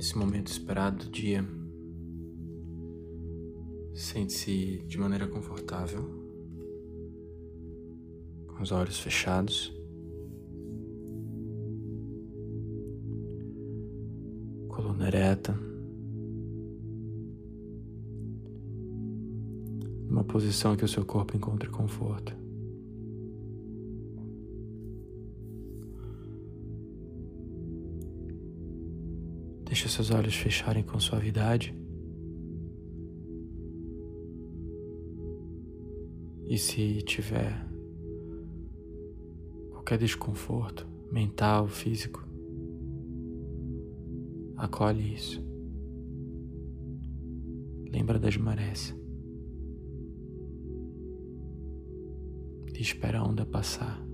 nesse momento esperado do dia, sente-se de maneira confortável, com os olhos fechados. Coluna ereta, numa posição que o seu corpo encontre conforto. Seus olhos fecharem com suavidade. E se tiver qualquer desconforto mental, físico, acolhe isso. Lembra das marés. E espera a onda passar.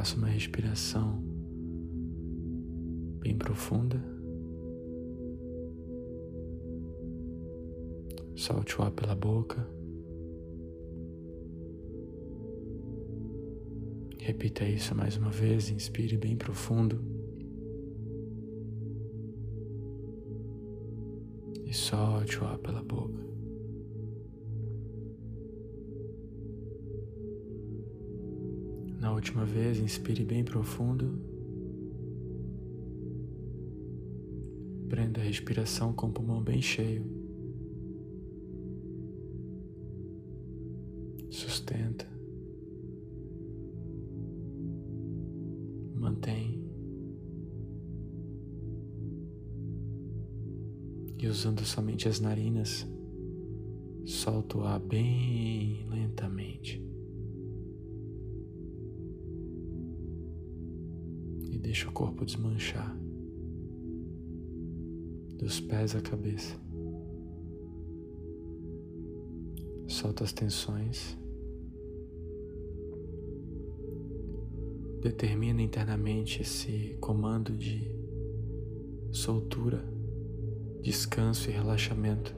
Faça uma respiração bem profunda. Solte o ar pela boca. Repita isso mais uma vez. Inspire bem profundo. E solte o ar pela boca. Na última vez, inspire bem profundo. Prenda a respiração com o pulmão bem cheio. Sustenta. Mantém. E usando somente as narinas, solta o ar bem lentamente. Deixa o corpo desmanchar, dos pés à cabeça. Solta as tensões. Determina internamente esse comando de soltura, descanso e relaxamento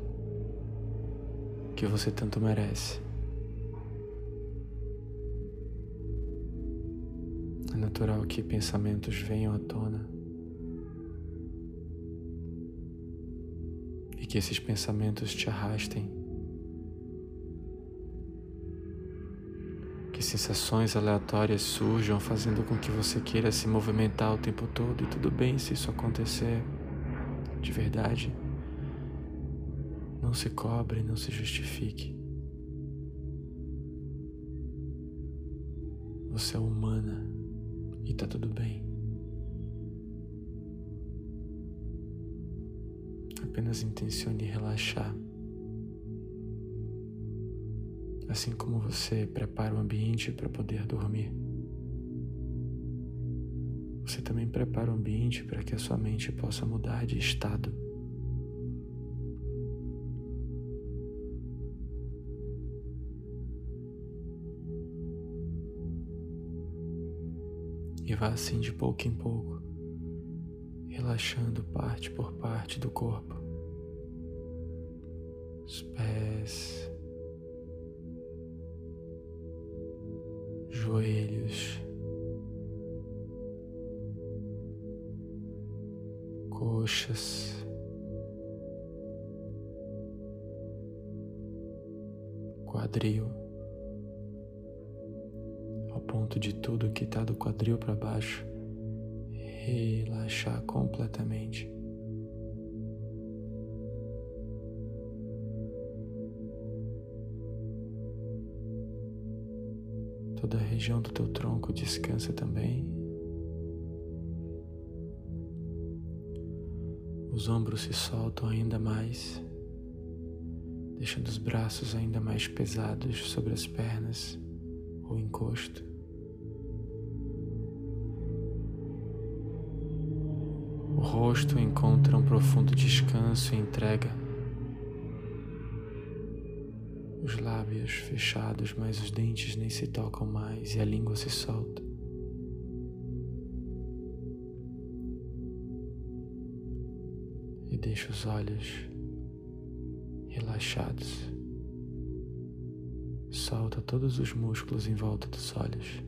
que você tanto merece. Natural que pensamentos venham à tona e que esses pensamentos te arrastem, que sensações aleatórias surjam fazendo com que você queira se movimentar o tempo todo e tudo bem se isso acontecer de verdade. Não se cobre, não se justifique. Você é humana e tá tudo bem. Apenas intencione relaxar. Assim como você prepara o ambiente para poder dormir, você também prepara o ambiente para que a sua mente possa mudar de estado. E vá assim de pouco em pouco, relaxando parte por parte do corpo. Os pés, joelhos, coxas, quadril ponto de tudo que está do quadril para baixo relaxar completamente. Toda a região do teu tronco descansa também. Os ombros se soltam ainda mais, deixando os braços ainda mais pesados sobre as pernas ou encosto. Rosto encontra um profundo descanso e entrega. Os lábios fechados, mas os dentes nem se tocam mais e a língua se solta. E deixa os olhos relaxados. Solta todos os músculos em volta dos olhos.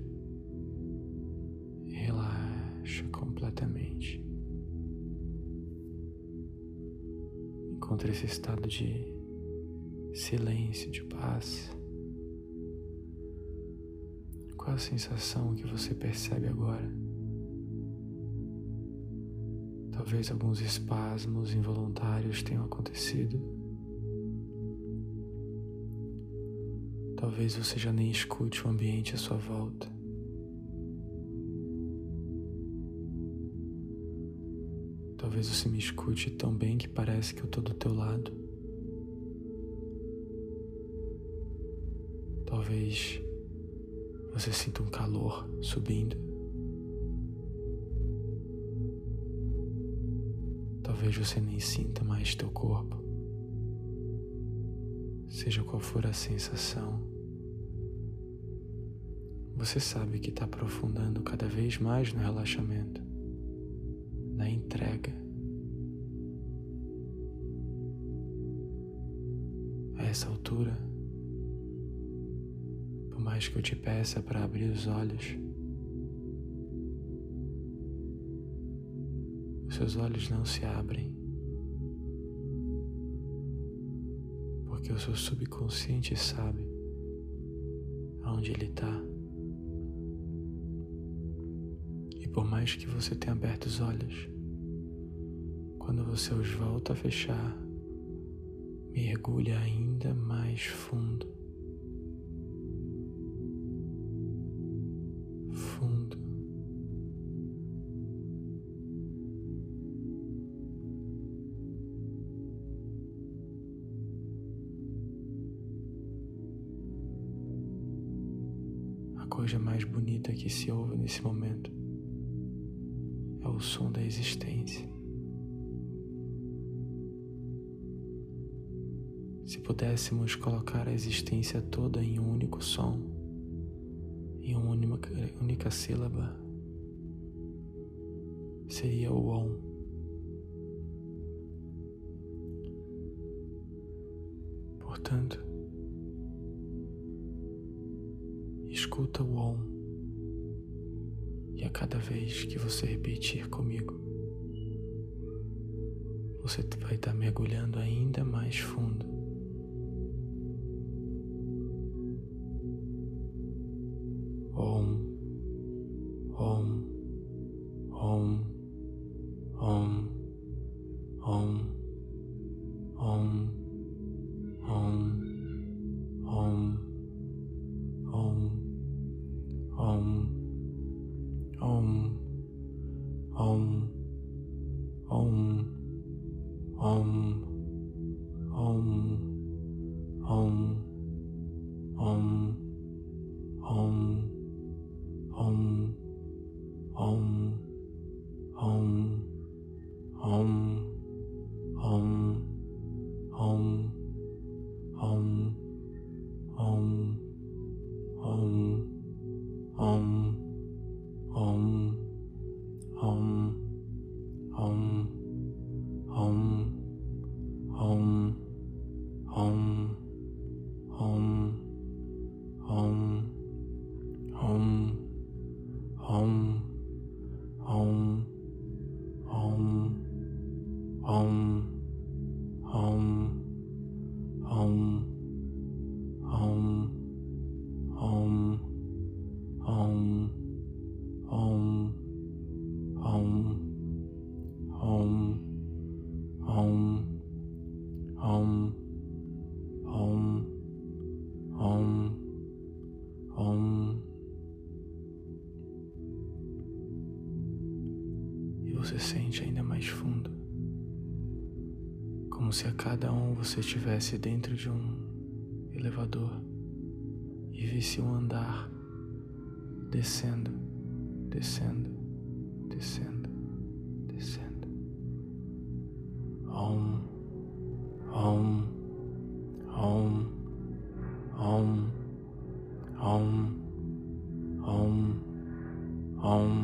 Relaxa completamente. Encontre esse estado de silêncio, de paz. Qual a sensação que você percebe agora? Talvez alguns espasmos involuntários tenham acontecido. Talvez você já nem escute o ambiente à sua volta. Talvez você me escute tão bem que parece que eu estou do teu lado. Talvez você sinta um calor subindo. Talvez você nem sinta mais teu corpo. Seja qual for a sensação, você sabe que está aprofundando cada vez mais no relaxamento, na entrega. Essa altura, por mais que eu te peça para abrir os olhos, os seus olhos não se abrem, porque o seu subconsciente sabe aonde ele está. E por mais que você tenha aberto os olhos, quando você os volta a fechar, mergulha ainda mais fundo. Se pudéssemos colocar a existência toda em um único som, em uma única, única sílaba, seria o OM. Portanto, escuta o OM e a cada vez que você repetir comigo, você vai estar mergulhando ainda mais fundo Om. Om. Sente ainda mais fundo, como se a cada um você estivesse dentro de um elevador e visse um andar descendo, descendo, descendo, descendo. Om, om, om, om, om, om, om.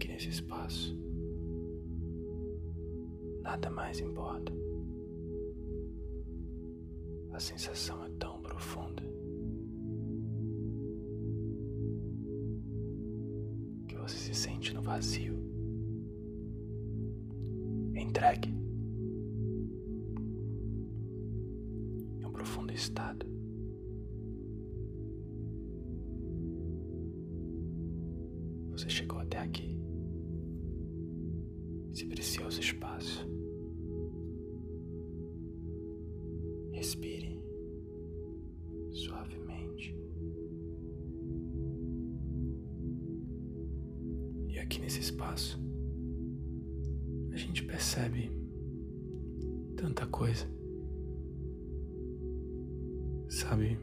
Aqui nesse espaço, nada mais importa. A sensação é tão profunda que você se sente no vazio, entregue em um profundo estado. Você chegou até aqui, esse precioso espaço. Respire suavemente. E aqui nesse espaço, a gente percebe tanta coisa. Sabe,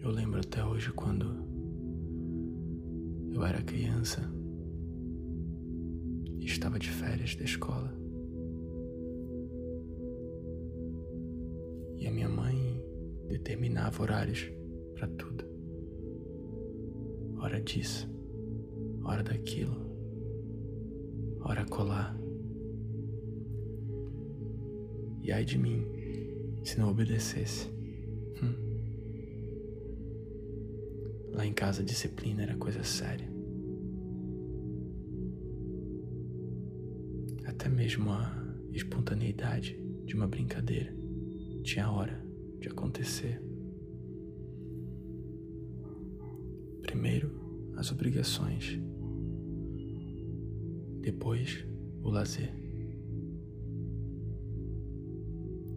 eu lembro até hoje quando eu era criança estava de férias da escola. E a minha mãe determinava horários para tudo. Hora disso, hora daquilo, hora colar. E ai de mim, se não obedecesse. Hum. Lá em casa a disciplina era coisa séria. Mesmo a espontaneidade de uma brincadeira tinha hora de acontecer. Primeiro, as obrigações. Depois, o lazer.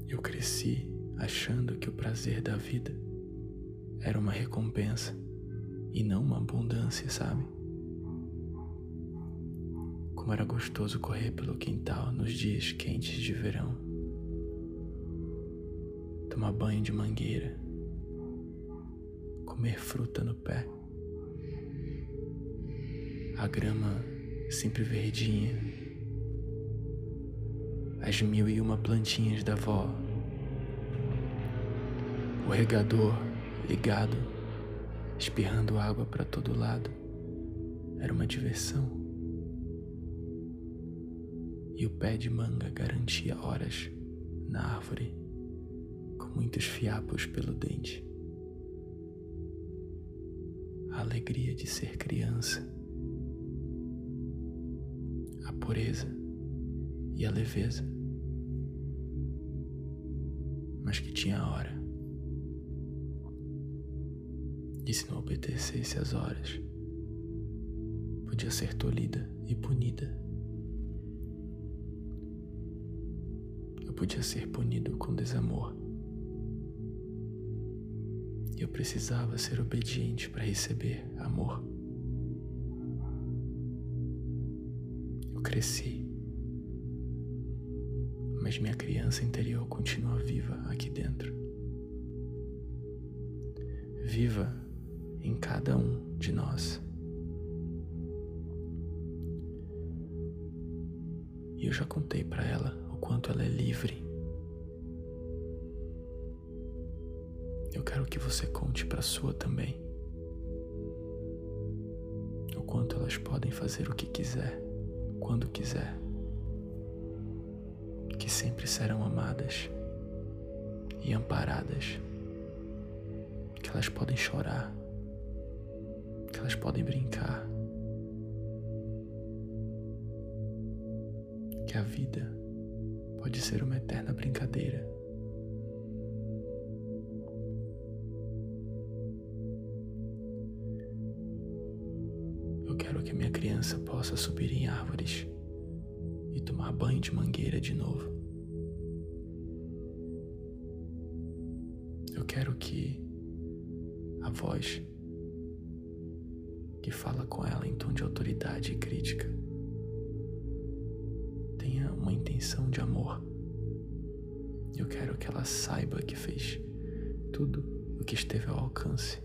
Eu cresci achando que o prazer da vida era uma recompensa e não uma abundância, sabe? Como era gostoso correr pelo quintal nos dias quentes de verão. Tomar banho de mangueira. Comer fruta no pé. A grama sempre verdinha. As mil e uma plantinhas da avó. O regador ligado espirrando água para todo lado. Era uma diversão. E o pé de manga garantia horas na árvore, com muitos fiapos pelo dente. A alegria de ser criança, a pureza e a leveza, mas que tinha hora. E se não obedecesse às horas, podia ser tolhida e punida. Podia ser punido com desamor. Eu precisava ser obediente para receber amor. Eu cresci, mas minha criança interior continua viva aqui dentro. Viva em cada um de nós. E eu já contei para ela quanto ela é livre. Eu quero que você conte para sua também. O quanto elas podem fazer o que quiser, quando quiser. sempre serão amadas e amparadas, que elas podem chorar, que elas podem brincar, que a vida pode ser uma eterna brincadeira. Eu quero que a minha criança possa subir em árvores e tomar banho de mangueira de novo. Eu quero que a voz que fala com ela em tom de autoridade e crítica uma intenção de amor. Eu quero que ela saiba que fez tudo o que esteve ao alcance.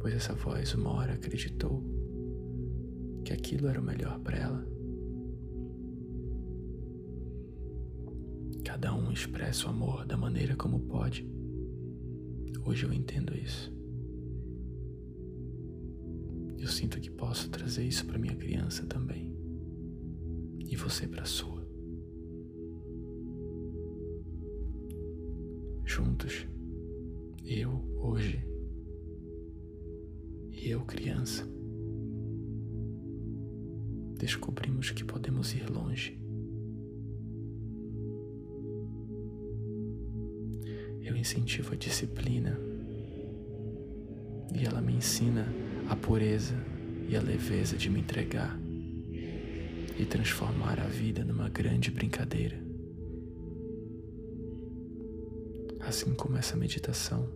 Pois essa voz uma hora acreditou que aquilo era o melhor para ela. Cada um expressa o amor da maneira como pode. Hoje eu entendo isso. Eu sinto que posso trazer isso para minha criança também e você para a sua. Juntos, eu hoje e eu criança, descobrimos que podemos ir longe. Eu incentivo a disciplina e ela me ensina a pureza e a leveza de me entregar e transformar a vida numa grande brincadeira. Assim como essa meditação.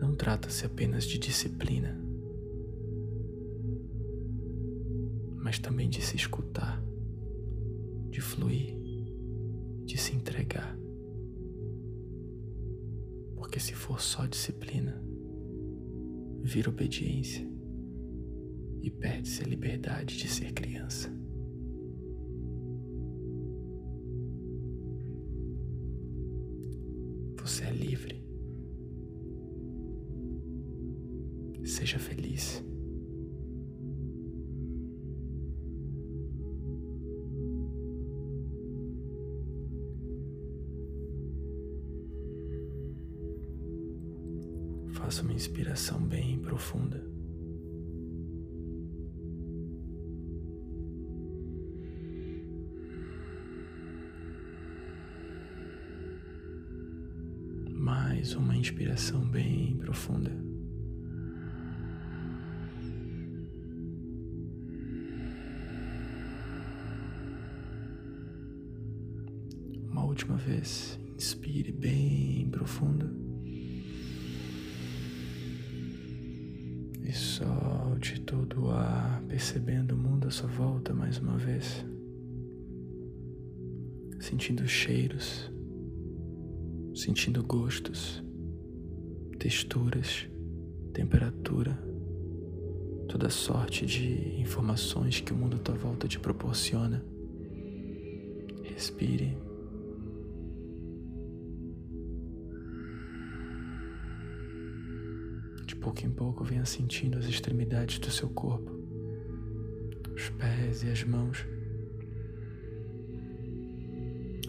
Não trata-se apenas de disciplina, mas também de se escutar, de fluir, de se entregar. Porque se for só disciplina, vira obediência e perde-se a liberdade de ser criança. Você é livre. Seja feliz. Faça uma inspiração bem profunda. Mais uma inspiração bem profunda. Uma última vez, inspire bem profundo. E solte todo o ar, percebendo o mundo à sua volta mais uma vez. Sentindo os cheiros sentindo gostos, texturas, temperatura, toda sorte de informações que o mundo à tua volta te proporciona. Respire. De pouco em pouco, venha sentindo as extremidades do seu corpo, os pés e as mãos,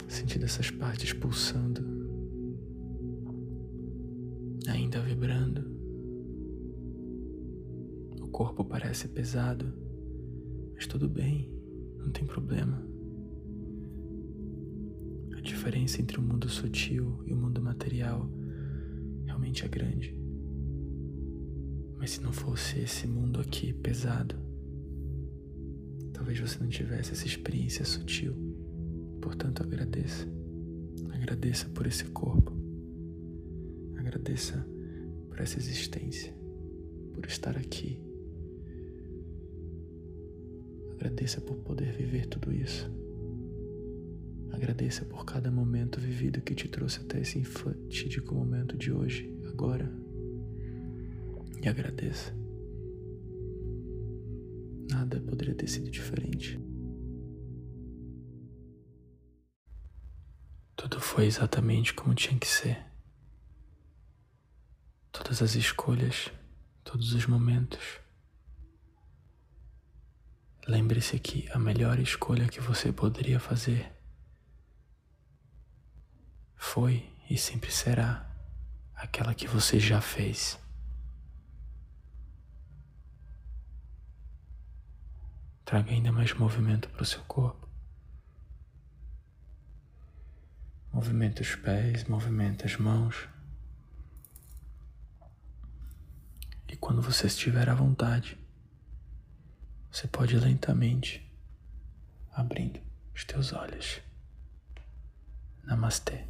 sentindo essas partes pulsando vibrando. O corpo parece pesado, mas tudo bem, não tem problema. A diferença entre o mundo sutil e o mundo material realmente é grande. Mas se não fosse esse mundo aqui pesado, talvez você não tivesse essa experiência sutil. Portanto, agradeça. Agradeça por esse corpo. Agradeça por essa existência, por estar aqui. Agradeça por poder viver tudo isso. Agradeça por cada momento vivido que te trouxe até esse fatídico momento de hoje, agora. E agradeça. Nada poderia ter sido diferente. Tudo foi exatamente como tinha que ser todas as escolhas, todos os momentos lembre-se que a melhor escolha que você poderia fazer foi e sempre será aquela que você já fez. Traga ainda mais movimento para o seu corpo. Movimenta os pés, movimenta as mãos. E quando você estiver à vontade, você pode lentamente abrindo os teus olhos. Namastê.